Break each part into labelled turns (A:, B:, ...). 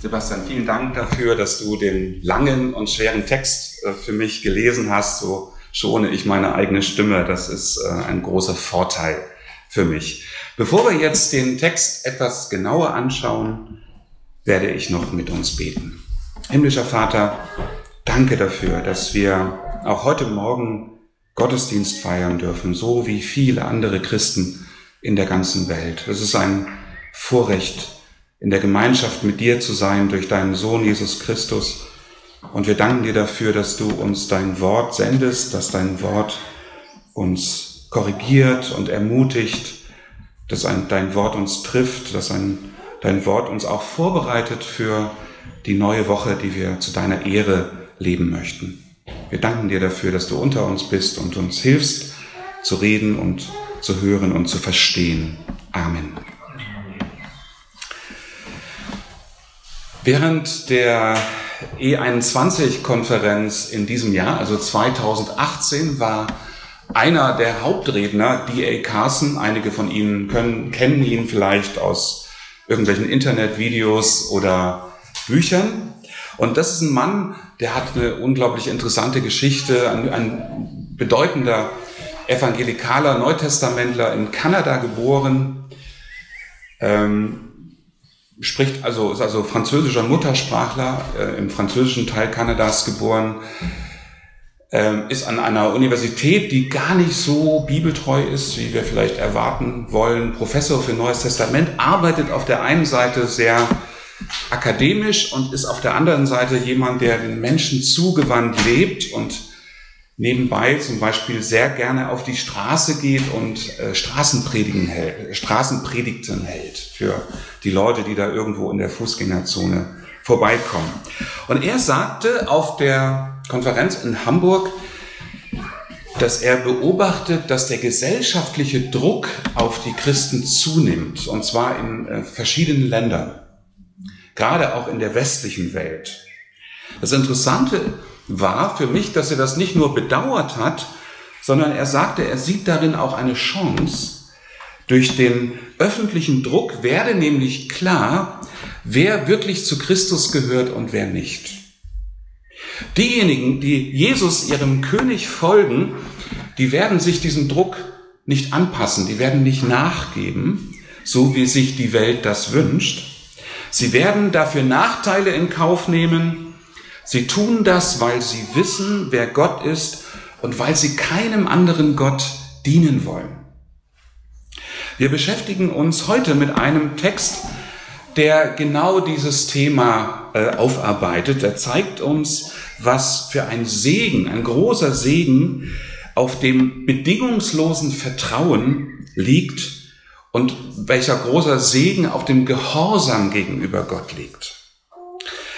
A: Sebastian, vielen Dank dafür, dass du den langen und schweren Text äh, für mich gelesen hast. So schone ich meine eigene Stimme. Das ist äh, ein großer Vorteil für mich. Bevor wir jetzt den Text etwas genauer anschauen, werde ich noch mit uns beten. Himmlischer Vater, danke dafür, dass wir auch heute Morgen Gottesdienst feiern dürfen, so wie viele andere Christen in der ganzen Welt. Es ist ein Vorrecht, in der Gemeinschaft mit dir zu sein durch deinen Sohn Jesus Christus. Und wir danken dir dafür, dass du uns dein Wort sendest, dass dein Wort uns korrigiert und ermutigt, dass ein, dein Wort uns trifft, dass ein, dein Wort uns auch vorbereitet für die neue Woche, die wir zu deiner Ehre leben möchten. Wir danken dir dafür, dass du unter uns bist und uns hilfst zu reden und zu hören und zu verstehen. Amen. Während der E21-Konferenz in diesem Jahr, also 2018, war einer der Hauptredner D.A. Carson. Einige von Ihnen können, kennen ihn vielleicht aus irgendwelchen Internetvideos oder Büchern. Und das ist ein Mann, der hat eine unglaublich interessante Geschichte, ein, ein bedeutender evangelikaler Neutestamentler in Kanada geboren. Ähm, spricht also, ist also französischer Muttersprachler, äh, im französischen Teil Kanadas geboren, ähm, ist an einer Universität, die gar nicht so bibeltreu ist, wie wir vielleicht erwarten wollen, Professor für Neues Testament, arbeitet auf der einen Seite sehr akademisch und ist auf der anderen Seite jemand, der den Menschen zugewandt lebt und nebenbei zum Beispiel sehr gerne auf die Straße geht und äh, Straßenpredigen hält, Straßenpredigten hält für die Leute, die da irgendwo in der Fußgängerzone vorbeikommen. Und er sagte auf der Konferenz in Hamburg, dass er beobachtet, dass der gesellschaftliche Druck auf die Christen zunimmt, und zwar in äh, verschiedenen Ländern, gerade auch in der westlichen Welt. Das Interessante war für mich, dass er das nicht nur bedauert hat, sondern er sagte, er sieht darin auch eine Chance. Durch den öffentlichen Druck werde nämlich klar, wer wirklich zu Christus gehört und wer nicht. Diejenigen, die Jesus, ihrem König, folgen, die werden sich diesem Druck nicht anpassen, die werden nicht nachgeben, so wie sich die Welt das wünscht. Sie werden dafür Nachteile in Kauf nehmen, Sie tun das, weil sie wissen, wer Gott ist und weil sie keinem anderen Gott dienen wollen. Wir beschäftigen uns heute mit einem Text, der genau dieses Thema äh, aufarbeitet. Er zeigt uns, was für ein Segen, ein großer Segen auf dem bedingungslosen Vertrauen liegt und welcher großer Segen auf dem Gehorsam gegenüber Gott liegt.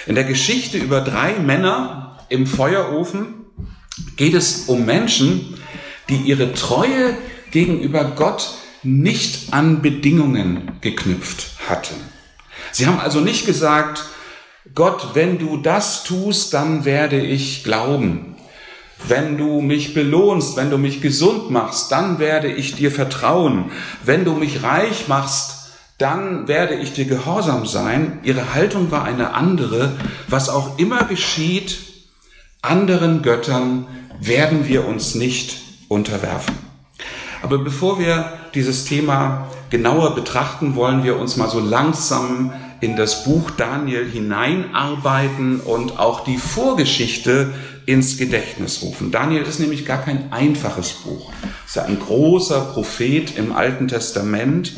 A: In der Geschichte über drei Männer im Feuerofen geht es um Menschen, die ihre Treue gegenüber Gott nicht an Bedingungen geknüpft hatten. Sie haben also nicht gesagt, Gott, wenn du das tust, dann werde ich glauben. Wenn du mich belohnst, wenn du mich gesund machst, dann werde ich dir vertrauen. Wenn du mich reich machst, dann werde ich dir gehorsam sein. Ihre Haltung war eine andere. Was auch immer geschieht, anderen Göttern werden wir uns nicht unterwerfen. Aber bevor wir dieses Thema genauer betrachten, wollen wir uns mal so langsam in das Buch Daniel hineinarbeiten und auch die Vorgeschichte ins Gedächtnis rufen. Daniel ist nämlich gar kein einfaches Buch. Es ist ja ein großer Prophet im Alten Testament,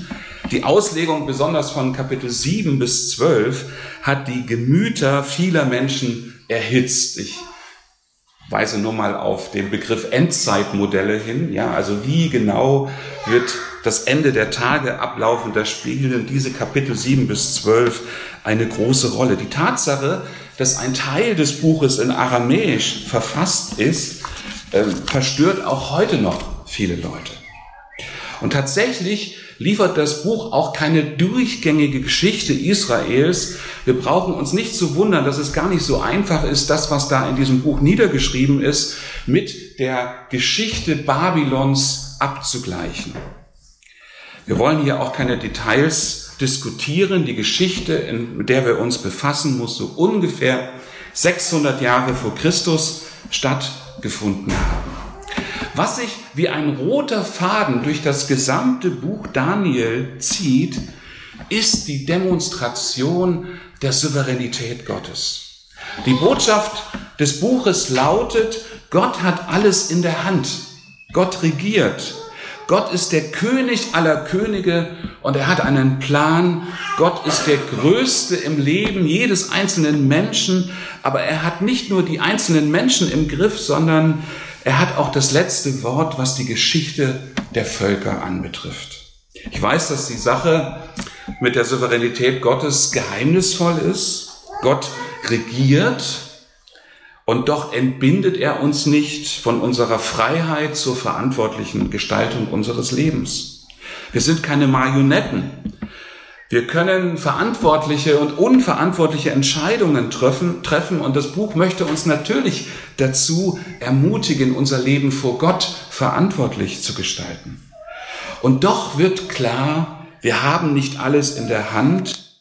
A: die Auslegung besonders von Kapitel 7 bis 12 hat die Gemüter vieler Menschen erhitzt. Ich weise nur mal auf den Begriff Endzeitmodelle hin. Ja, also wie genau wird das Ende der Tage ablaufen? Da spielen diese Kapitel 7 bis 12 eine große Rolle. Die Tatsache, dass ein Teil des Buches in Aramäisch verfasst ist, äh, verstört auch heute noch viele Leute. Und tatsächlich liefert das Buch auch keine durchgängige Geschichte Israels. Wir brauchen uns nicht zu wundern, dass es gar nicht so einfach ist, das, was da in diesem Buch niedergeschrieben ist, mit der Geschichte Babylons abzugleichen. Wir wollen hier auch keine Details diskutieren. Die Geschichte, mit der wir uns befassen, muss so ungefähr 600 Jahre vor Christus stattgefunden haben. Was sich wie ein roter Faden durch das gesamte Buch Daniel zieht, ist die Demonstration der Souveränität Gottes. Die Botschaft des Buches lautet, Gott hat alles in der Hand. Gott regiert. Gott ist der König aller Könige und er hat einen Plan. Gott ist der Größte im Leben jedes einzelnen Menschen, aber er hat nicht nur die einzelnen Menschen im Griff, sondern er hat auch das letzte Wort, was die Geschichte der Völker anbetrifft. Ich weiß, dass die Sache mit der Souveränität Gottes geheimnisvoll ist. Gott regiert und doch entbindet er uns nicht von unserer Freiheit zur verantwortlichen Gestaltung unseres Lebens. Wir sind keine Marionetten. Wir können verantwortliche und unverantwortliche Entscheidungen treffen, treffen und das Buch möchte uns natürlich dazu ermutigen, unser Leben vor Gott verantwortlich zu gestalten. Und doch wird klar, wir haben nicht alles in der Hand.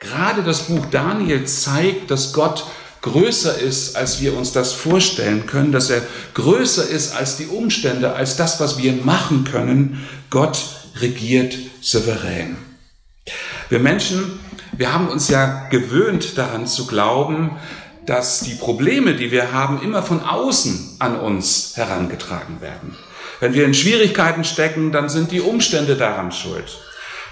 A: Gerade das Buch Daniel zeigt, dass Gott größer ist, als wir uns das vorstellen können, dass er größer ist als die Umstände, als das, was wir machen können. Gott regiert souverän. Wir Menschen, wir haben uns ja gewöhnt daran zu glauben, dass die Probleme, die wir haben, immer von außen an uns herangetragen werden. Wenn wir in Schwierigkeiten stecken, dann sind die Umstände daran schuld.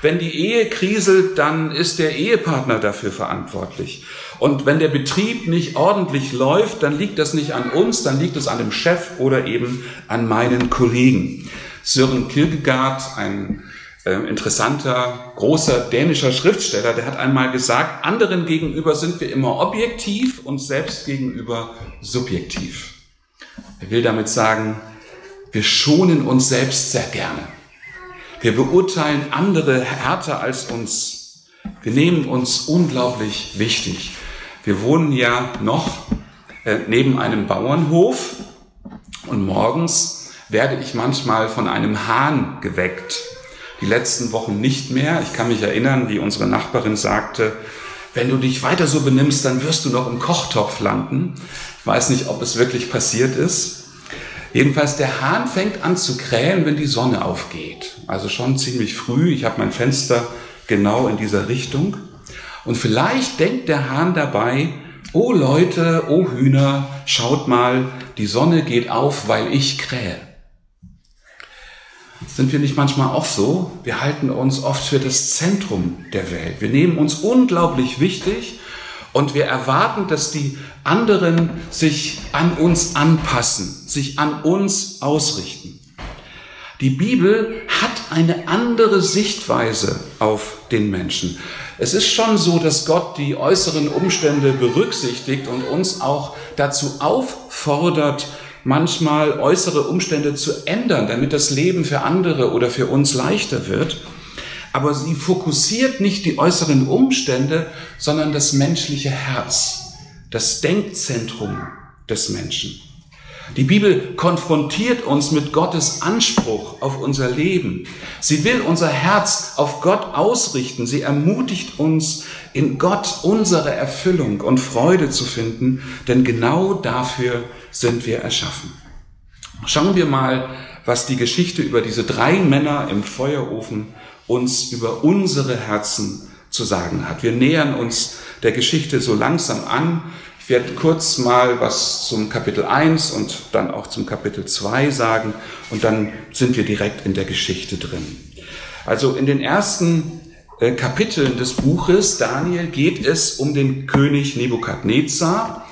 A: Wenn die Ehe kriselt, dann ist der Ehepartner dafür verantwortlich. Und wenn der Betrieb nicht ordentlich läuft, dann liegt das nicht an uns, dann liegt es an dem Chef oder eben an meinen Kollegen. Sören Kierkegaard, ein äh, interessanter, großer dänischer Schriftsteller, der hat einmal gesagt, anderen gegenüber sind wir immer objektiv und selbst gegenüber subjektiv. Er will damit sagen, wir schonen uns selbst sehr gerne. Wir beurteilen andere härter als uns. Wir nehmen uns unglaublich wichtig. Wir wohnen ja noch äh, neben einem Bauernhof und morgens werde ich manchmal von einem Hahn geweckt. Die letzten Wochen nicht mehr. Ich kann mich erinnern, wie unsere Nachbarin sagte, wenn du dich weiter so benimmst, dann wirst du noch im Kochtopf landen. Ich weiß nicht, ob es wirklich passiert ist. Jedenfalls, der Hahn fängt an zu krähen, wenn die Sonne aufgeht. Also schon ziemlich früh. Ich habe mein Fenster genau in dieser Richtung. Und vielleicht denkt der Hahn dabei, oh Leute, oh Hühner, schaut mal, die Sonne geht auf, weil ich krähe. Sind wir nicht manchmal auch so? Wir halten uns oft für das Zentrum der Welt. Wir nehmen uns unglaublich wichtig und wir erwarten, dass die anderen sich an uns anpassen, sich an uns ausrichten. Die Bibel hat eine andere Sichtweise auf den Menschen. Es ist schon so, dass Gott die äußeren Umstände berücksichtigt und uns auch dazu auffordert, manchmal äußere Umstände zu ändern, damit das Leben für andere oder für uns leichter wird aber sie fokussiert nicht die äußeren Umstände, sondern das menschliche Herz, das Denkzentrum des Menschen. Die Bibel konfrontiert uns mit Gottes Anspruch auf unser Leben. Sie will unser Herz auf Gott ausrichten. Sie ermutigt uns, in Gott unsere Erfüllung und Freude zu finden, denn genau dafür sind wir erschaffen. Schauen wir mal, was die Geschichte über diese drei Männer im Feuerofen uns über unsere Herzen zu sagen hat. Wir nähern uns der Geschichte so langsam an. Ich werde kurz mal was zum Kapitel 1 und dann auch zum Kapitel 2 sagen und dann sind wir direkt in der Geschichte drin. Also in den ersten äh, Kapiteln des Buches Daniel geht es um den König Nebukadnezar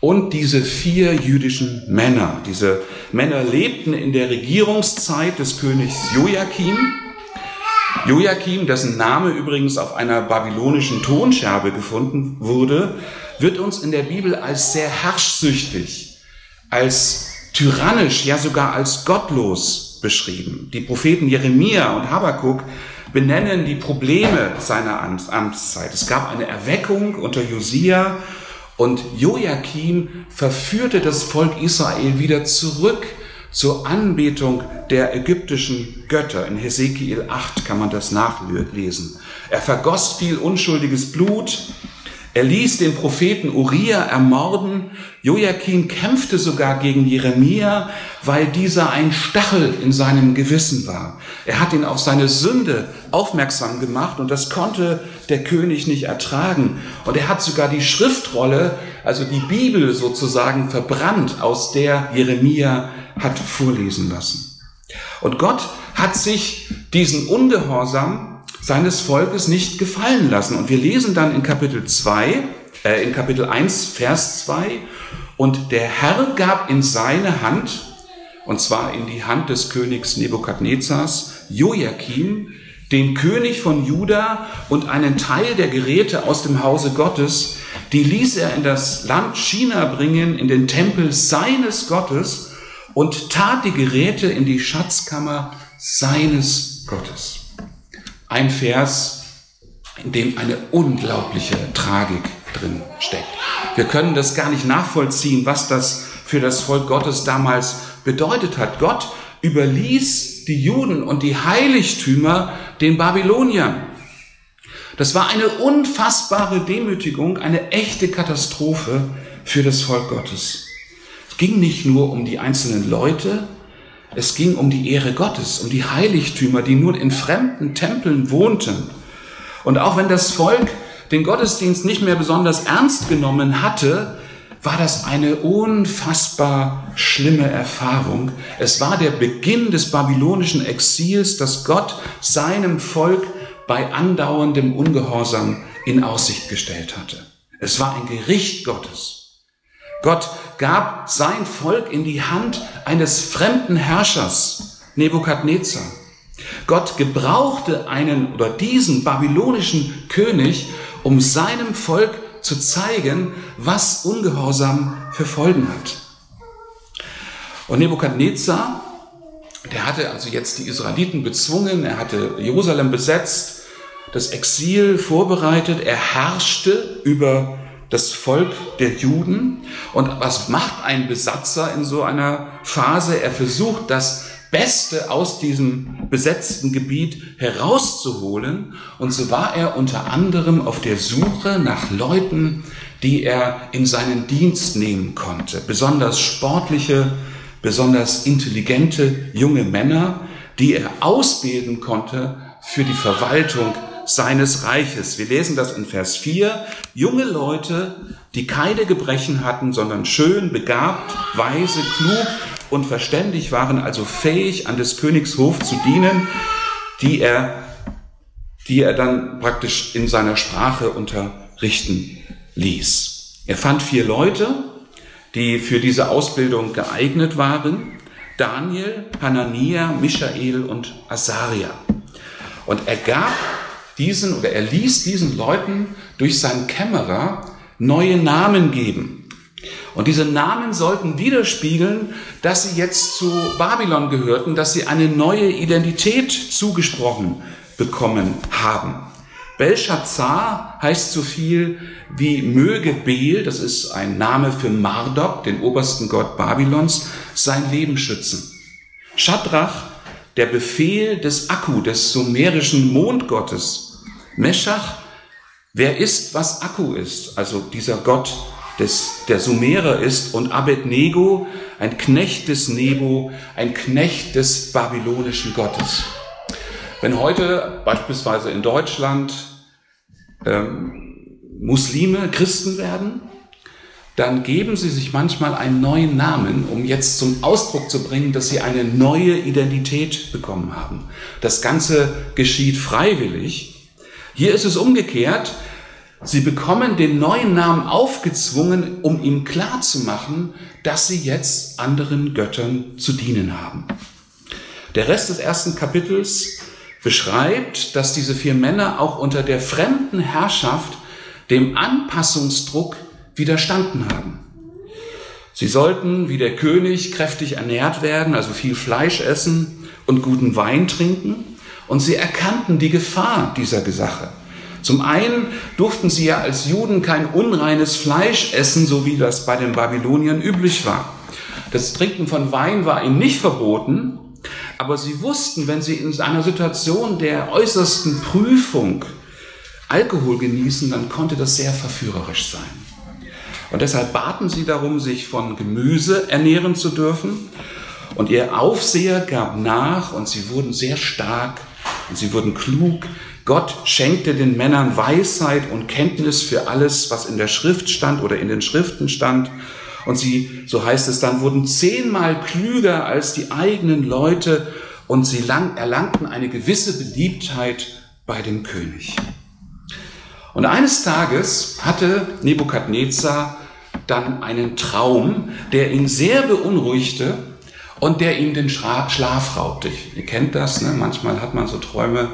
A: und diese vier jüdischen Männer. Diese Männer lebten in der Regierungszeit des Königs Joachim Joachim, dessen Name übrigens auf einer babylonischen Tonscherbe gefunden wurde, wird uns in der Bibel als sehr herrschsüchtig, als tyrannisch, ja sogar als gottlos beschrieben. Die Propheten Jeremia und Habakkuk benennen die Probleme seiner Amtszeit. Es gab eine Erweckung unter Josia und Joachim verführte das Volk Israel wieder zurück zur Anbetung der ägyptischen Götter. In Hesekiel 8 kann man das nachlesen. Er vergoss viel unschuldiges Blut. Er ließ den Propheten Uriah ermorden. Joachim kämpfte sogar gegen Jeremia, weil dieser ein Stachel in seinem Gewissen war. Er hat ihn auf seine Sünde aufmerksam gemacht und das konnte der König nicht ertragen. Und er hat sogar die Schriftrolle, also die Bibel sozusagen verbrannt, aus der Jeremia hat vorlesen lassen. Und Gott hat sich diesen Ungehorsam seines Volkes nicht gefallen lassen. Und wir lesen dann in Kapitel 2, äh, in Kapitel 1, Vers 2, und der Herr gab in seine Hand, und zwar in die Hand des Königs Nebukadnezars, Joachim, den König von Juda und einen Teil der Geräte aus dem Hause Gottes, die ließ er in das Land China bringen, in den Tempel seines Gottes, und tat die Geräte in die Schatzkammer seines Gottes. Ein Vers, in dem eine unglaubliche Tragik drin steckt. Wir können das gar nicht nachvollziehen, was das für das Volk Gottes damals bedeutet hat. Gott überließ die Juden und die Heiligtümer den Babyloniern. Das war eine unfassbare Demütigung, eine echte Katastrophe für das Volk Gottes ging nicht nur um die einzelnen Leute, es ging um die Ehre Gottes, um die Heiligtümer, die nun in fremden Tempeln wohnten. Und auch wenn das Volk den Gottesdienst nicht mehr besonders ernst genommen hatte, war das eine unfassbar schlimme Erfahrung. Es war der Beginn des babylonischen Exils, das Gott seinem Volk bei andauerndem Ungehorsam in Aussicht gestellt hatte. Es war ein Gericht Gottes. Gott gab sein Volk in die Hand eines fremden Herrschers, Nebukadnezar. Gott gebrauchte einen oder diesen babylonischen König, um seinem Volk zu zeigen, was Ungehorsam für Folgen hat. Und Nebukadnezar, der hatte also jetzt die Israeliten bezwungen, er hatte Jerusalem besetzt, das Exil vorbereitet, er herrschte über das Volk der Juden. Und was macht ein Besatzer in so einer Phase? Er versucht, das Beste aus diesem besetzten Gebiet herauszuholen. Und so war er unter anderem auf der Suche nach Leuten, die er in seinen Dienst nehmen konnte. Besonders sportliche, besonders intelligente junge Männer, die er ausbilden konnte für die Verwaltung seines Reiches. Wir lesen das in Vers 4. Junge Leute, die keine Gebrechen hatten, sondern schön, begabt, weise, klug und verständig waren, also fähig, an des Königs Hof zu dienen, die er, die er dann praktisch in seiner Sprache unterrichten ließ. Er fand vier Leute, die für diese Ausbildung geeignet waren. Daniel, Hanania, Michael und Asaria. Und er gab diesen oder er ließ diesen Leuten durch seinen Kämmerer neue Namen geben. Und diese Namen sollten widerspiegeln, dass sie jetzt zu Babylon gehörten, dass sie eine neue Identität zugesprochen bekommen haben. Belshazzar heißt so viel wie möge Bel, das ist ein Name für Marduk, den obersten Gott Babylons, sein Leben schützen. Shadrach, der Befehl des Akku, des sumerischen Mondgottes, Meschach, wer ist, was Akku ist, also dieser Gott, des, der Sumerer ist, und Abednego, ein Knecht des Nebo, ein Knecht des babylonischen Gottes. Wenn heute beispielsweise in Deutschland ähm, Muslime Christen werden, dann geben sie sich manchmal einen neuen Namen, um jetzt zum Ausdruck zu bringen, dass sie eine neue Identität bekommen haben. Das Ganze geschieht freiwillig hier ist es umgekehrt. Sie bekommen den neuen Namen aufgezwungen, um ihm klarzumachen, dass sie jetzt anderen Göttern zu dienen haben. Der Rest des ersten Kapitels beschreibt, dass diese vier Männer auch unter der fremden Herrschaft dem Anpassungsdruck widerstanden haben. Sie sollten wie der König kräftig ernährt werden, also viel Fleisch essen und guten Wein trinken. Und sie erkannten die Gefahr dieser Sache. Zum einen durften sie ja als Juden kein unreines Fleisch essen, so wie das bei den Babyloniern üblich war. Das Trinken von Wein war ihnen nicht verboten, aber sie wussten, wenn sie in einer Situation der äußersten Prüfung Alkohol genießen, dann konnte das sehr verführerisch sein. Und deshalb baten sie darum, sich von Gemüse ernähren zu dürfen. Und ihr Aufseher gab nach und sie wurden sehr stark und sie wurden klug. Gott schenkte den Männern Weisheit und Kenntnis für alles, was in der Schrift stand oder in den Schriften stand. Und sie, so heißt es dann, wurden zehnmal klüger als die eigenen Leute und sie lang, erlangten eine gewisse Beliebtheit bei dem König. Und eines Tages hatte Nebukadnezar dann einen Traum, der ihn sehr beunruhigte und der ihm den Schlaf raubte. Ihr kennt das, ne? manchmal hat man so Träume,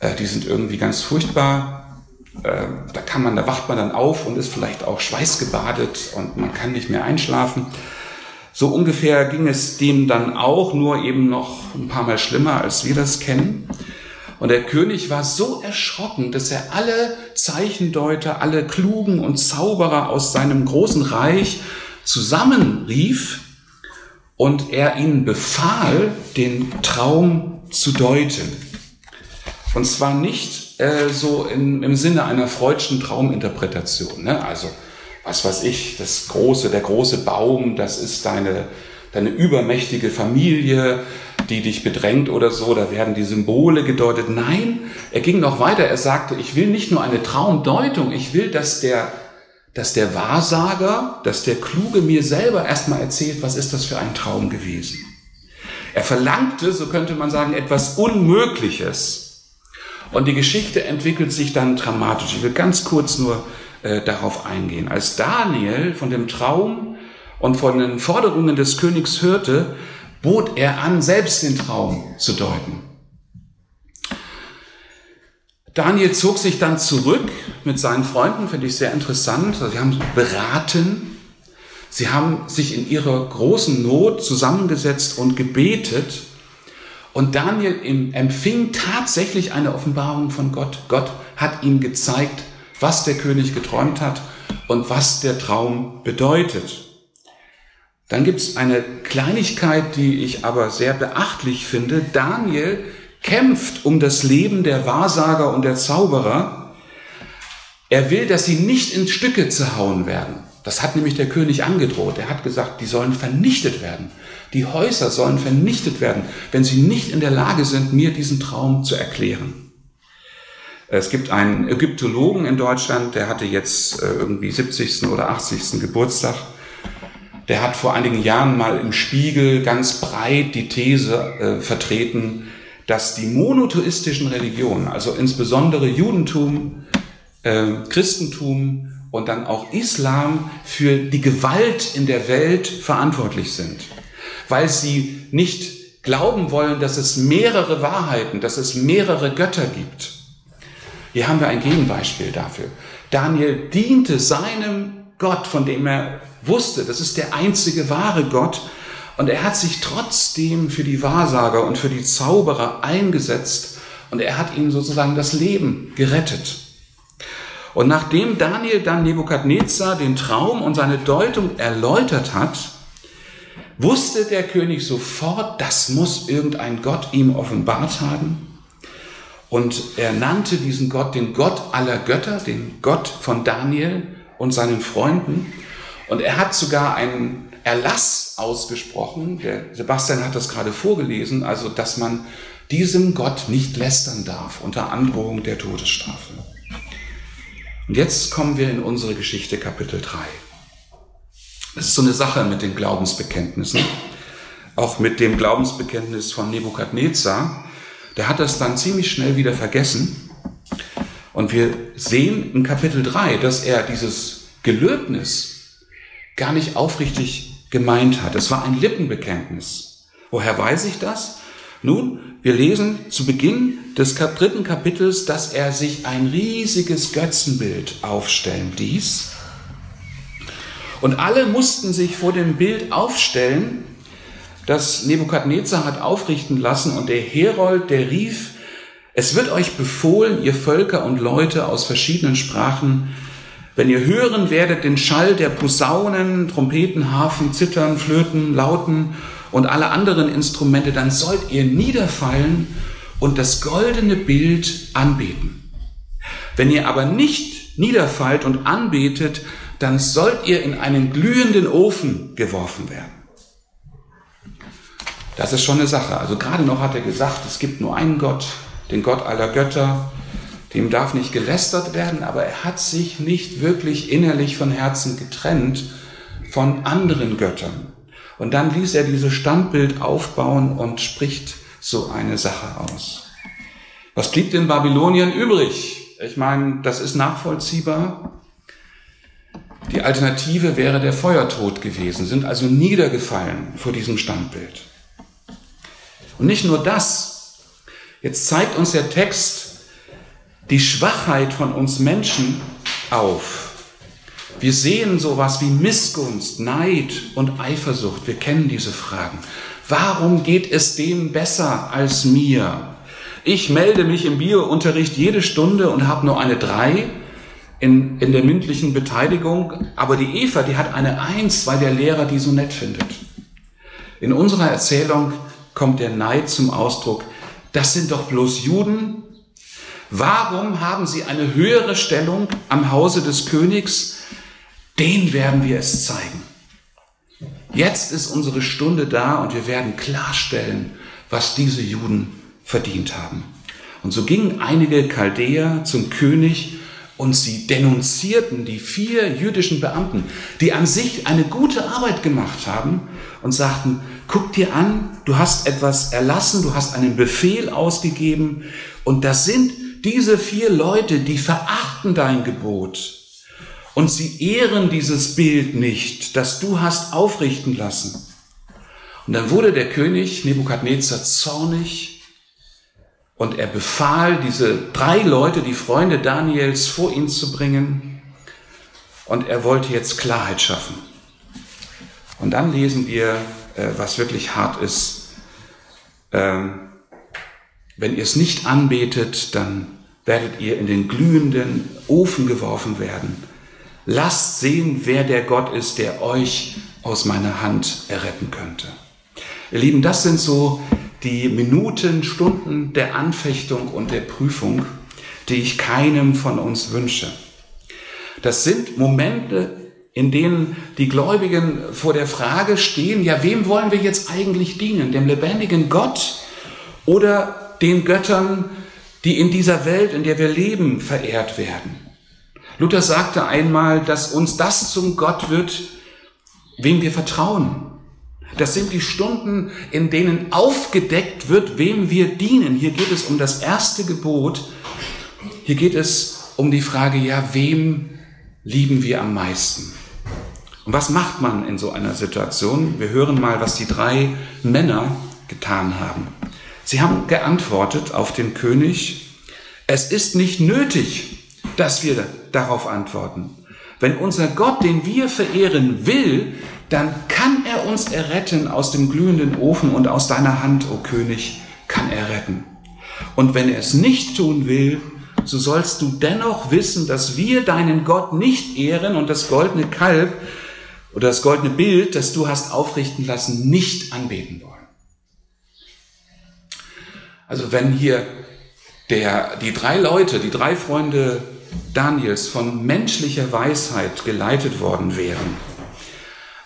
A: äh, die sind irgendwie ganz furchtbar. Äh, da kann man, da wacht man dann auf und ist vielleicht auch schweißgebadet und man kann nicht mehr einschlafen. So ungefähr ging es dem dann auch, nur eben noch ein paar Mal schlimmer, als wir das kennen. Und der König war so erschrocken, dass er alle Zeichendeuter, alle Klugen und Zauberer aus seinem großen Reich zusammenrief und er ihnen befahl, den Traum zu deuten. Und zwar nicht äh, so in, im Sinne einer freudschen Trauminterpretation. Ne? Also, was weiß ich, das große, der große Baum, das ist deine, deine übermächtige Familie, die dich bedrängt oder so, da werden die Symbole gedeutet. Nein, er ging noch weiter. Er sagte, ich will nicht nur eine Traumdeutung, ich will, dass der, dass der Wahrsager, dass der Kluge mir selber erstmal erzählt, was ist das für ein Traum gewesen. Er verlangte, so könnte man sagen, etwas Unmögliches. Und die Geschichte entwickelt sich dann dramatisch. Ich will ganz kurz nur äh, darauf eingehen. Als Daniel von dem Traum und von den Forderungen des Königs hörte, bot er an, selbst den Traum zu deuten. Daniel zog sich dann zurück mit seinen Freunden, finde ich sehr interessant. Sie haben beraten, sie haben sich in ihrer großen Not zusammengesetzt und gebetet. Und Daniel empfing tatsächlich eine Offenbarung von Gott. Gott hat ihm gezeigt, was der König geträumt hat und was der Traum bedeutet. Dann gibt es eine Kleinigkeit, die ich aber sehr beachtlich finde. Daniel kämpft um das Leben der Wahrsager und der Zauberer. Er will, dass sie nicht in Stücke zerhauen werden. Das hat nämlich der König angedroht. Er hat gesagt, die sollen vernichtet werden. Die Häuser sollen vernichtet werden, wenn sie nicht in der Lage sind, mir diesen Traum zu erklären. Es gibt einen Ägyptologen in Deutschland, der hatte jetzt äh, irgendwie 70. oder 80. Geburtstag der hat vor einigen Jahren mal im Spiegel ganz breit die These äh, vertreten, dass die monotheistischen Religionen, also insbesondere Judentum, äh, Christentum und dann auch Islam für die Gewalt in der Welt verantwortlich sind, weil sie nicht glauben wollen, dass es mehrere Wahrheiten, dass es mehrere Götter gibt. Hier haben wir ein Gegenbeispiel dafür. Daniel diente seinem Gott, von dem er wusste, das ist der einzige wahre Gott. Und er hat sich trotzdem für die Wahrsager und für die Zauberer eingesetzt und er hat ihnen sozusagen das Leben gerettet. Und nachdem Daniel dann Nebukadnezar den Traum und seine Deutung erläutert hat, wusste der König sofort, das muss irgendein Gott ihm offenbart haben. Und er nannte diesen Gott den Gott aller Götter, den Gott von Daniel und seinen Freunden. Und er hat sogar einen Erlass ausgesprochen, der Sebastian hat das gerade vorgelesen, also dass man diesem Gott nicht lästern darf unter Androhung der Todesstrafe. Und jetzt kommen wir in unsere Geschichte Kapitel 3. Das ist so eine Sache mit den Glaubensbekenntnissen, auch mit dem Glaubensbekenntnis von Nebukadnezar. Der hat das dann ziemlich schnell wieder vergessen. Und wir sehen in Kapitel 3, dass er dieses Gelöbnis gar nicht aufrichtig gemeint hat. Es war ein Lippenbekenntnis. Woher weiß ich das? Nun, wir lesen zu Beginn des dritten Kapitels, dass er sich ein riesiges Götzenbild aufstellen ließ. Und alle mussten sich vor dem Bild aufstellen, das Nebukadnezar hat aufrichten lassen. Und der Herold, der rief, es wird euch befohlen, ihr Völker und Leute aus verschiedenen Sprachen, Wenn ihr hören werdet den Schall der Posaunen, Trompeten, Harfen, Zittern, Flöten, Lauten und alle anderen Instrumente, dann sollt ihr niederfallen und das goldene Bild anbeten. Wenn ihr aber nicht niederfallt und anbetet, dann sollt ihr in einen glühenden Ofen geworfen werden. Das ist schon eine Sache. Also gerade noch hat er gesagt, es gibt nur einen Gott, den Gott aller Götter. Dem darf nicht gelästert werden, aber er hat sich nicht wirklich innerlich von Herzen getrennt von anderen Göttern. Und dann ließ er dieses Standbild aufbauen und spricht so eine Sache aus. Was blieb den Babylonien übrig? Ich meine, das ist nachvollziehbar. Die Alternative wäre der Feuertod gewesen, sind also niedergefallen vor diesem Standbild. Und nicht nur das, jetzt zeigt uns der Text die Schwachheit von uns Menschen auf. Wir sehen sowas wie Missgunst, Neid und Eifersucht. Wir kennen diese Fragen. Warum geht es dem besser als mir? Ich melde mich im Biounterricht jede Stunde und habe nur eine drei in, in der mündlichen Beteiligung, aber die Eva, die hat eine Eins, weil der Lehrer die so nett findet. In unserer Erzählung kommt der Neid zum Ausdruck. Das sind doch bloß Juden. Warum haben sie eine höhere Stellung am Hause des Königs? Den werden wir es zeigen. Jetzt ist unsere Stunde da und wir werden klarstellen, was diese Juden verdient haben. Und so gingen einige Chaldäer zum König und sie denunzierten die vier jüdischen Beamten, die an sich eine gute Arbeit gemacht haben und sagten, guck dir an, du hast etwas erlassen, du hast einen Befehl ausgegeben und das sind diese vier Leute, die verachten dein Gebot und sie ehren dieses Bild nicht, das du hast aufrichten lassen. Und dann wurde der König Nebukadnezar zornig und er befahl, diese drei Leute, die Freunde Daniels, vor ihn zu bringen. Und er wollte jetzt Klarheit schaffen. Und dann lesen wir, äh, was wirklich hart ist. Ähm, wenn ihr es nicht anbetet, dann werdet ihr in den glühenden Ofen geworfen werden. Lasst sehen, wer der Gott ist, der euch aus meiner Hand erretten könnte. Ihr Lieben, das sind so die Minuten, Stunden der Anfechtung und der Prüfung, die ich keinem von uns wünsche. Das sind Momente, in denen die Gläubigen vor der Frage stehen, ja, wem wollen wir jetzt eigentlich dienen? Dem lebendigen Gott oder den Göttern, die in dieser Welt, in der wir leben, verehrt werden? Luther sagte einmal, dass uns das zum Gott wird, wem wir vertrauen. Das sind die Stunden, in denen aufgedeckt wird, wem wir dienen. Hier geht es um das erste Gebot. Hier geht es um die Frage, ja, wem lieben wir am meisten? Und was macht man in so einer Situation? Wir hören mal, was die drei Männer getan haben. Sie haben geantwortet auf den König, es ist nicht nötig, dass wir darauf antworten. Wenn unser Gott, den wir verehren, will, dann kann er uns erretten aus dem glühenden Ofen und aus deiner Hand, o oh König, kann er retten. Und wenn er es nicht tun will, so sollst du dennoch wissen, dass wir deinen Gott nicht ehren und das goldene Kalb oder das goldene Bild, das du hast aufrichten lassen, nicht anbeten wollen. Also wenn hier der, die drei Leute, die drei Freunde Daniels von menschlicher Weisheit geleitet worden wären,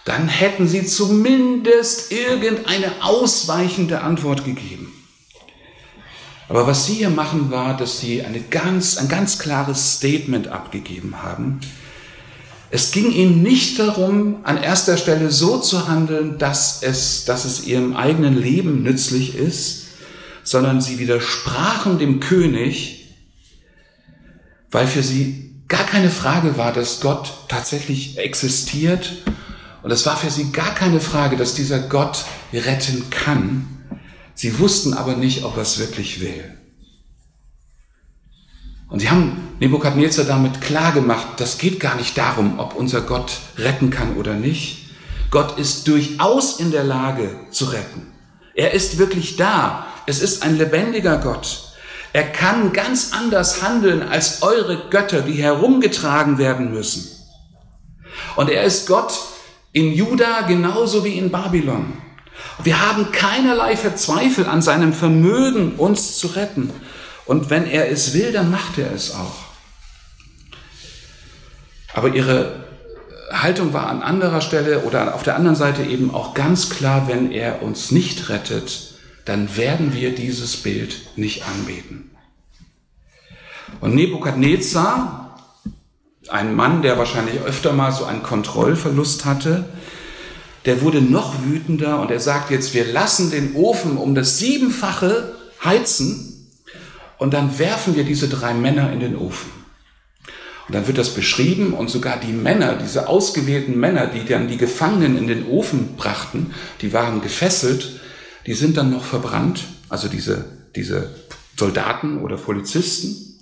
A: dann hätten sie zumindest irgendeine ausweichende Antwort gegeben. Aber was sie hier machen, war, dass sie eine ganz, ein ganz klares Statement abgegeben haben. Es ging ihnen nicht darum, an erster Stelle so zu handeln, dass es, dass es ihrem eigenen Leben nützlich ist, sondern sie widersprachen dem König, weil für sie gar keine Frage war, dass Gott tatsächlich existiert und es war für sie gar keine Frage, dass dieser Gott retten kann. Sie wussten aber nicht, ob er es wirklich will. Und sie haben Nebukadnezar damit klar gemacht, das geht gar nicht darum, ob unser Gott retten kann oder nicht. Gott ist durchaus in der Lage zu retten. Er ist wirklich da. Es ist ein lebendiger Gott. Er kann ganz anders handeln als eure Götter, die herumgetragen werden müssen. Und er ist Gott in Juda genauso wie in Babylon. Wir haben keinerlei Verzweifel an seinem Vermögen, uns zu retten. Und wenn er es will, dann macht er es auch. Aber ihre Haltung war an anderer Stelle oder auf der anderen Seite eben auch ganz klar, wenn er uns nicht rettet, dann werden wir dieses Bild nicht anbeten. Und Nebukadnezar, ein Mann, der wahrscheinlich öfter mal so einen Kontrollverlust hatte, der wurde noch wütender und er sagt jetzt, wir lassen den Ofen um das Siebenfache heizen und dann werfen wir diese drei Männer in den Ofen. Und dann wird das beschrieben und sogar die Männer, diese ausgewählten Männer, die dann die Gefangenen in den Ofen brachten, die waren gefesselt, die sind dann noch verbrannt, also diese, diese Soldaten oder Polizisten.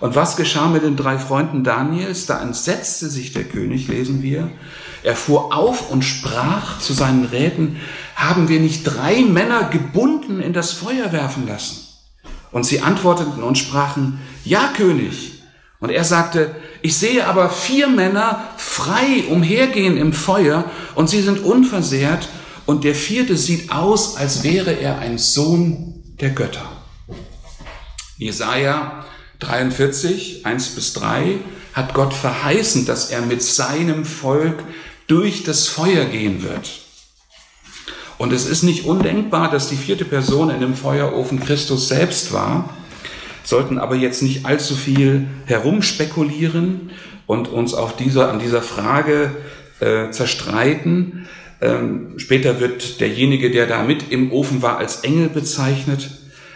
A: Und was geschah mit den drei Freunden Daniels? Da entsetzte sich der König, lesen wir. Er fuhr auf und sprach zu seinen Räten, haben wir nicht drei Männer gebunden in das Feuer werfen lassen? Und sie antworteten und sprachen, ja König. Und er sagte, ich sehe aber vier Männer frei umhergehen im Feuer und sie sind unversehrt und der vierte sieht aus, als wäre er ein Sohn der Götter. Jesaja 43, 1 bis 3 hat Gott verheißen, dass er mit seinem Volk durch das Feuer gehen wird. Und es ist nicht undenkbar, dass die vierte Person in dem Feuerofen Christus selbst war, sollten aber jetzt nicht allzu viel herumspekulieren und uns auf dieser, an dieser Frage äh, zerstreiten. Ähm, später wird derjenige, der da mit im Ofen war, als Engel bezeichnet.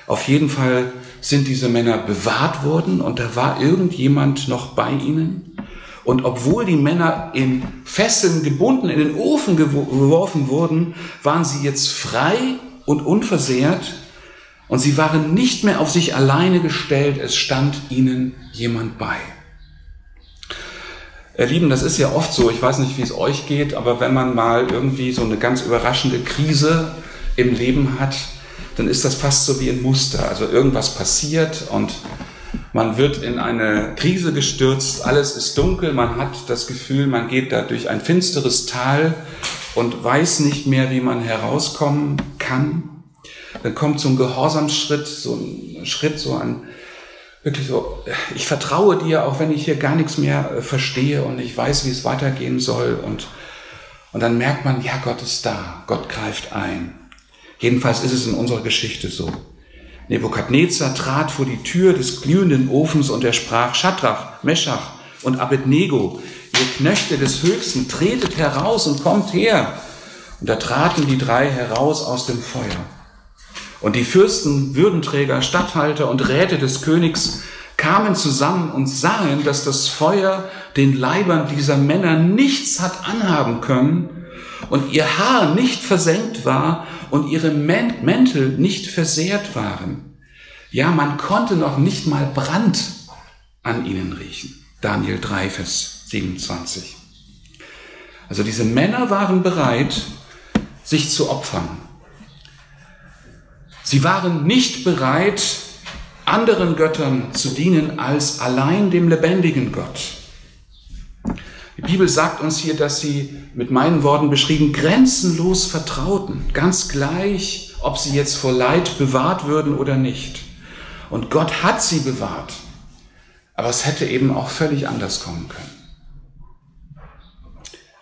A: Auf jeden Fall sind diese Männer bewahrt worden und da war irgendjemand noch bei ihnen. Und obwohl die Männer in Fesseln gebunden in den Ofen geworfen wurden, waren sie jetzt frei und unversehrt und sie waren nicht mehr auf sich alleine gestellt, es stand ihnen jemand bei. Ihr Lieben, das ist ja oft so, ich weiß nicht, wie es euch geht, aber wenn man mal irgendwie so eine ganz überraschende Krise im Leben hat, dann ist das fast so wie ein Muster. Also irgendwas passiert und man wird in eine Krise gestürzt, alles ist dunkel, man hat das Gefühl, man geht da durch ein finsteres Tal und weiß nicht mehr, wie man herauskommen kann dann kommt so ein Gehorsamsschritt, so ein Schritt, so ein, wirklich so, ich vertraue dir, auch wenn ich hier gar nichts mehr äh, verstehe und ich weiß, wie es weitergehen soll und, und dann merkt man, ja, Gott ist da, Gott greift ein. Jedenfalls ist es in unserer Geschichte so. Nebukadnezar trat vor die Tür des glühenden Ofens und er sprach, Schadrach, Meschach und Abednego, ihr Knechte des Höchsten, tretet heraus und kommt her. Und da traten die drei heraus aus dem Feuer. Und die Fürsten, Würdenträger, Statthalter und Räte des Königs kamen zusammen und sahen, dass das Feuer den Leibern dieser Männer nichts hat anhaben können und ihr Haar nicht versenkt war und ihre Mäntel nicht versehrt waren. Ja, man konnte noch nicht mal Brand an ihnen riechen. Daniel 3, Vers 27. Also diese Männer waren bereit, sich zu opfern. Sie waren nicht bereit, anderen Göttern zu dienen als allein dem lebendigen Gott. Die Bibel sagt uns hier, dass sie mit meinen Worten beschrieben grenzenlos vertrauten, ganz gleich, ob sie jetzt vor Leid bewahrt würden oder nicht. Und Gott hat sie bewahrt, aber es hätte eben auch völlig anders kommen können.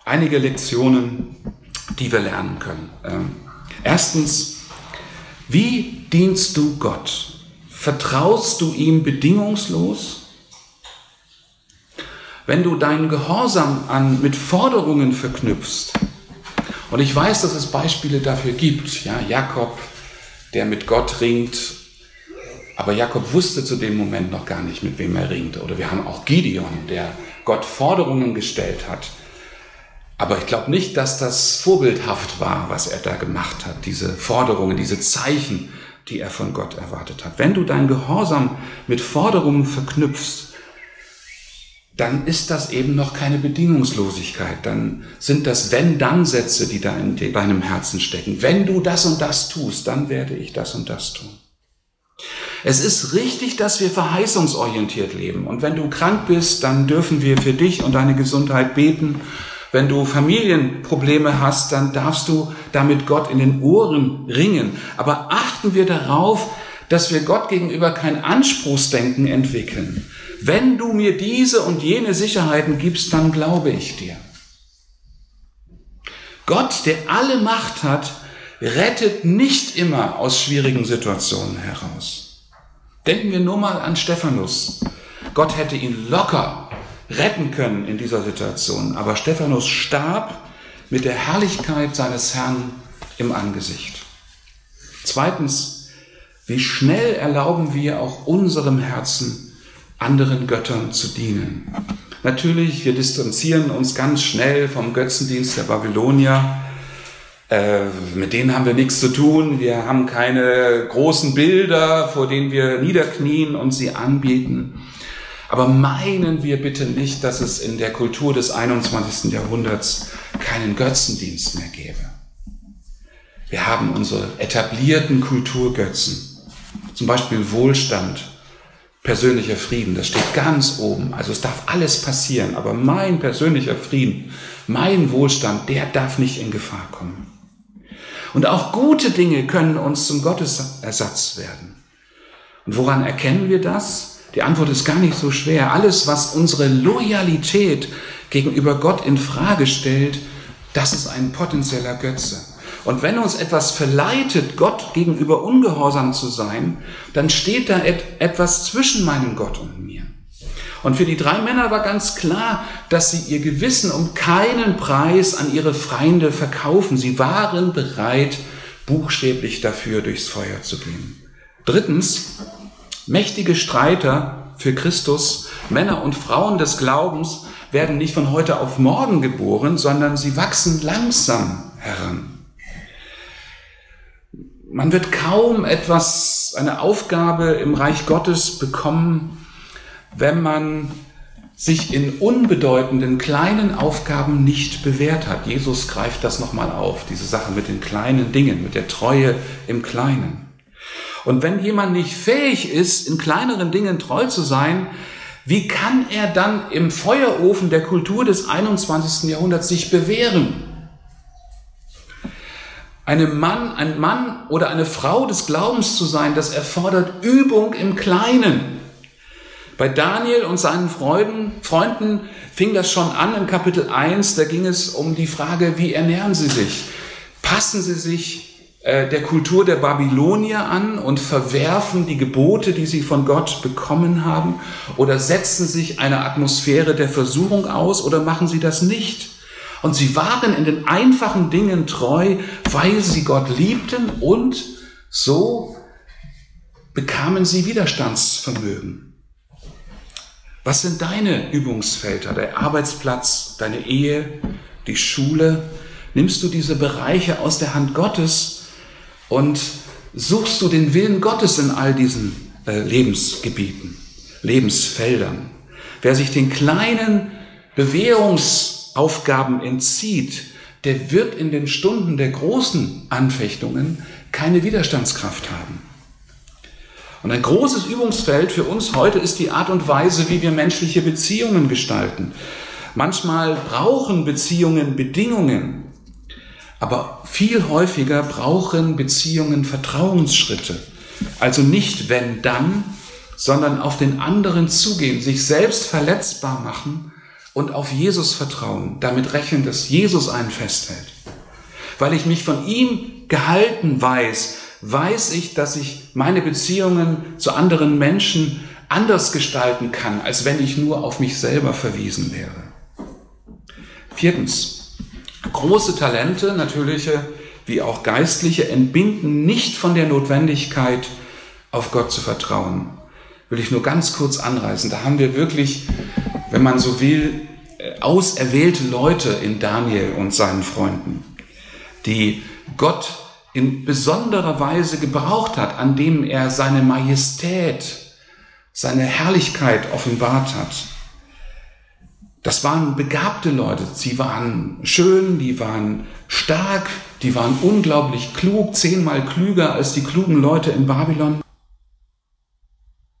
A: Einige Lektionen, die wir lernen können. Ähm, erstens, wie dienst du Gott? Vertraust du ihm bedingungslos? Wenn du deinen Gehorsam an, mit Forderungen verknüpfst, und ich weiß, dass es Beispiele dafür gibt, ja, Jakob, der mit Gott ringt, aber Jakob wusste zu dem Moment noch gar nicht, mit wem er ringt. Oder wir haben auch Gideon, der Gott Forderungen gestellt hat, aber ich glaube nicht, dass das vorbildhaft war, was er da gemacht hat, diese Forderungen, diese Zeichen, die er von Gott erwartet hat. Wenn du dein Gehorsam mit Forderungen verknüpfst, dann ist das eben noch keine Bedingungslosigkeit. Dann sind das Wenn-Dann-Sätze, die da in deinem Herzen stecken. Wenn du das und das tust, dann werde ich das und das tun. Es ist richtig, dass wir verheißungsorientiert leben. Und wenn du krank bist, dann dürfen wir für dich und deine Gesundheit beten. Wenn du Familienprobleme hast, dann darfst du damit Gott in den Ohren ringen. Aber achten wir darauf, dass wir Gott gegenüber kein Anspruchsdenken entwickeln. Wenn du mir diese und jene Sicherheiten gibst, dann glaube ich dir. Gott, der alle Macht hat, rettet nicht immer aus schwierigen Situationen heraus. Denken wir nur mal an Stephanus. Gott hätte ihn locker retten können in dieser Situation, aber Stephanus starb mit der Herrlichkeit seines Herrn im Angesicht. Zweitens, wie schnell erlauben wir auch unserem Herzen, anderen Göttern zu dienen. Natürlich, wir distanzieren uns ganz schnell vom Götzendienst der Babylonier. Äh, mit denen haben wir nichts zu tun. Wir haben keine großen Bilder, vor denen wir niederknien und sie anbieten. Aber meinen wir bitte nicht, dass es in der Kultur des 21. Jahrhunderts keinen Götzendienst mehr gäbe. Wir haben unsere etablierten Kulturgötzen, zum Beispiel Wohlstand, persönlicher Frieden, das steht ganz oben. Also es darf alles passieren, aber mein persönlicher Frieden, mein Wohlstand, der darf nicht in Gefahr kommen. Und auch gute Dinge können uns zum Gottesersatz werden. Und woran erkennen wir das? Die Antwort ist gar nicht so schwer. Alles, was unsere Loyalität gegenüber Gott in Frage stellt, das ist ein potenzieller Götze. Und wenn uns etwas verleitet, Gott gegenüber ungehorsam zu sein, dann steht da et etwas zwischen meinem Gott und mir. Und für die drei Männer war ganz klar, dass sie ihr Gewissen um keinen Preis an ihre Feinde verkaufen. Sie waren bereit, buchstäblich dafür durchs Feuer zu gehen. Drittens, mächtige Streiter für Christus, Männer und Frauen des Glaubens, werden nicht von heute auf morgen geboren, sondern sie wachsen langsam heran. Man wird kaum etwas, eine Aufgabe im Reich Gottes bekommen, wenn man sich in unbedeutenden kleinen Aufgaben nicht bewährt hat. Jesus greift das nochmal auf, diese Sache mit den kleinen Dingen, mit der Treue im Kleinen. Und wenn jemand nicht fähig ist, in kleineren Dingen treu zu sein, wie kann er dann im Feuerofen der Kultur des 21. Jahrhunderts sich bewähren? Einem Mann, ein Mann oder eine Frau des Glaubens zu sein, das erfordert Übung im Kleinen. Bei Daniel und seinen Freunden, Freunden fing das schon an im Kapitel 1. Da ging es um die Frage, wie ernähren sie sich? Passen sie sich der Kultur der Babylonier an und verwerfen die Gebote, die sie von Gott bekommen haben? Oder setzen sich eine Atmosphäre der Versuchung aus oder machen sie das nicht? Und sie waren in den einfachen Dingen treu, weil sie Gott liebten und so bekamen sie Widerstandsvermögen. Was sind deine Übungsfelder? Der Arbeitsplatz, deine Ehe, die Schule? Nimmst du diese Bereiche aus der Hand Gottes und suchst du den Willen Gottes in all diesen äh, Lebensgebieten, Lebensfeldern? Wer sich den kleinen Bewährungs Aufgaben entzieht, der wird in den Stunden der großen Anfechtungen keine Widerstandskraft haben. Und ein großes Übungsfeld für uns heute ist die Art und Weise, wie wir menschliche Beziehungen gestalten. Manchmal brauchen Beziehungen Bedingungen, aber viel häufiger brauchen Beziehungen Vertrauensschritte. Also nicht wenn dann, sondern auf den anderen zugehen, sich selbst verletzbar machen und auf Jesus vertrauen, damit rechnen, dass Jesus einen festhält. Weil ich mich von ihm gehalten weiß, weiß ich, dass ich meine Beziehungen zu anderen Menschen anders gestalten kann, als wenn ich nur auf mich selber verwiesen wäre. Viertens, große Talente, natürliche wie auch geistliche, entbinden nicht von der Notwendigkeit, auf Gott zu vertrauen. Will ich nur ganz kurz anreißen. Da haben wir wirklich wenn man so will, äh, auserwählte Leute in Daniel und seinen Freunden, die Gott in besonderer Weise gebraucht hat, an dem er seine Majestät, seine Herrlichkeit offenbart hat. Das waren begabte Leute. Sie waren schön, die waren stark, die waren unglaublich klug, zehnmal klüger als die klugen Leute in Babylon.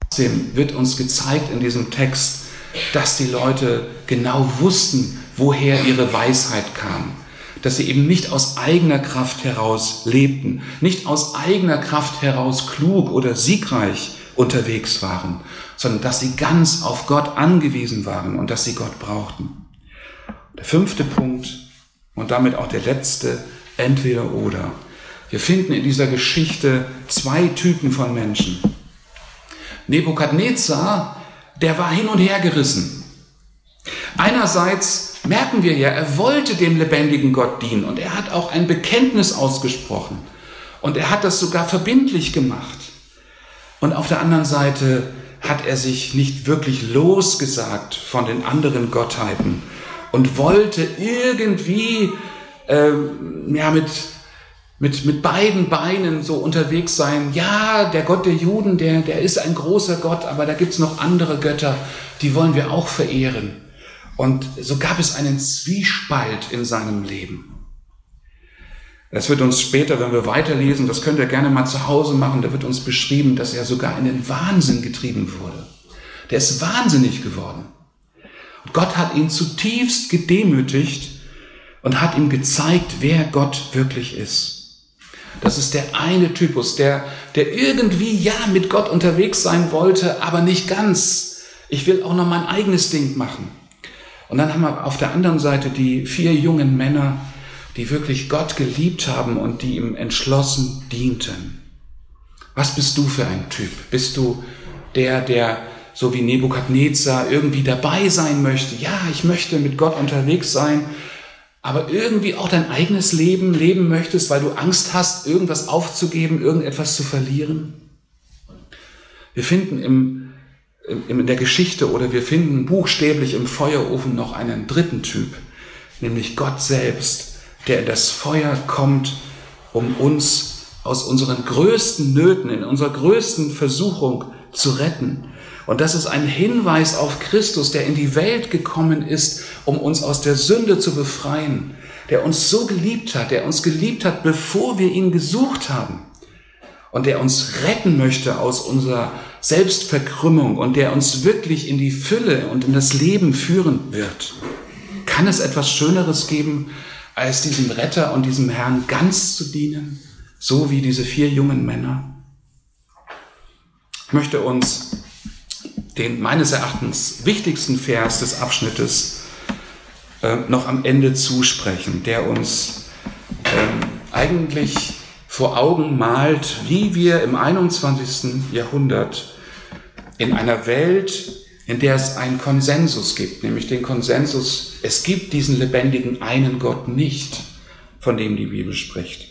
A: Trotzdem wird uns gezeigt in diesem Text, dass die Leute genau wussten, woher ihre Weisheit kam. Dass sie eben nicht aus eigener Kraft heraus lebten, nicht aus eigener Kraft heraus klug oder siegreich unterwegs waren, sondern dass sie ganz auf Gott angewiesen waren und dass sie Gott brauchten. Der fünfte Punkt und damit auch der letzte, entweder oder. Wir finden in dieser Geschichte zwei Typen von Menschen. Nebukadnezar, der war hin und her gerissen. Einerseits merken wir ja, er wollte dem lebendigen Gott dienen und er hat auch ein Bekenntnis ausgesprochen und er hat das sogar verbindlich gemacht. Und auf der anderen Seite hat er sich nicht wirklich losgesagt von den anderen Gottheiten und wollte irgendwie ähm, ja, mit mit, mit beiden Beinen so unterwegs sein. Ja, der Gott der Juden, der, der ist ein großer Gott, aber da gibt's noch andere Götter, die wollen wir auch verehren. Und so gab es einen Zwiespalt in seinem Leben. Das wird uns später, wenn wir weiterlesen, das könnt ihr gerne mal zu Hause machen, da wird uns beschrieben, dass er sogar in den Wahnsinn getrieben wurde. Der ist wahnsinnig geworden. Und Gott hat ihn zutiefst gedemütigt und hat ihm gezeigt, wer Gott wirklich ist. Das ist der eine Typus, der, der irgendwie ja mit Gott unterwegs sein wollte, aber nicht ganz. Ich will auch noch mein eigenes Ding machen. Und dann haben wir auf der anderen Seite die vier jungen Männer, die wirklich Gott geliebt haben und die ihm entschlossen dienten. Was bist du für ein Typ? Bist du der, der so wie Nebukadnezar irgendwie dabei sein möchte? Ja, ich möchte mit Gott unterwegs sein, aber irgendwie auch dein eigenes Leben leben möchtest, weil du Angst hast, irgendwas aufzugeben, irgendetwas zu verlieren? Wir finden im, in der Geschichte oder wir finden buchstäblich im Feuerofen noch einen dritten Typ, nämlich Gott selbst, der in das Feuer kommt, um uns aus unseren größten Nöten, in unserer größten Versuchung zu retten. Und das ist ein Hinweis auf Christus, der in die Welt gekommen ist, um uns aus der Sünde zu befreien, der uns so geliebt hat, der uns geliebt hat, bevor wir ihn gesucht haben und der uns retten möchte aus unserer Selbstverkrümmung und der uns wirklich in die Fülle und in das Leben führen wird. Kann es etwas Schöneres geben, als diesem Retter und diesem Herrn ganz zu dienen, so wie diese vier jungen Männer? Ich möchte uns den meines Erachtens wichtigsten Vers des Abschnittes äh, noch am Ende zusprechen, der uns ähm, eigentlich vor Augen malt, wie wir im 21. Jahrhundert in einer Welt, in der es einen Konsensus gibt, nämlich den Konsensus, es gibt diesen lebendigen einen Gott nicht, von dem die Bibel spricht.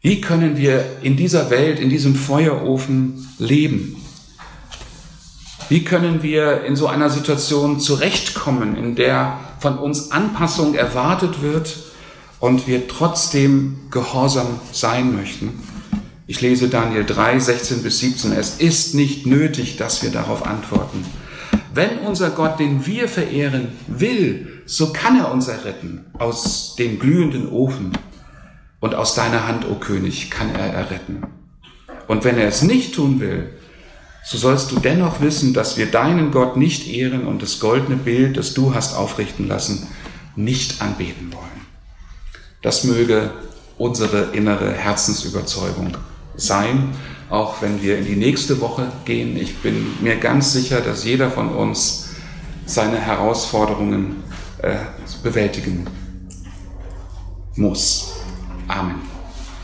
A: Wie können wir in dieser Welt, in diesem Feuerofen leben? Wie können wir in so einer Situation zurechtkommen, in der von uns Anpassung erwartet wird und wir trotzdem gehorsam sein möchten? Ich lese Daniel 3, 16 bis 17. Es ist nicht nötig, dass wir darauf antworten. Wenn unser Gott, den wir verehren, will, so kann er uns erretten aus dem glühenden Ofen. Und aus deiner Hand, o König, kann er erretten. Und wenn er es nicht tun will, so sollst du dennoch wissen, dass wir deinen Gott nicht ehren und das goldene Bild, das du hast aufrichten lassen, nicht anbeten wollen. Das möge unsere innere Herzensüberzeugung sein, auch wenn wir in die nächste Woche gehen. Ich bin mir ganz sicher, dass jeder von uns seine Herausforderungen äh, bewältigen muss. Amen.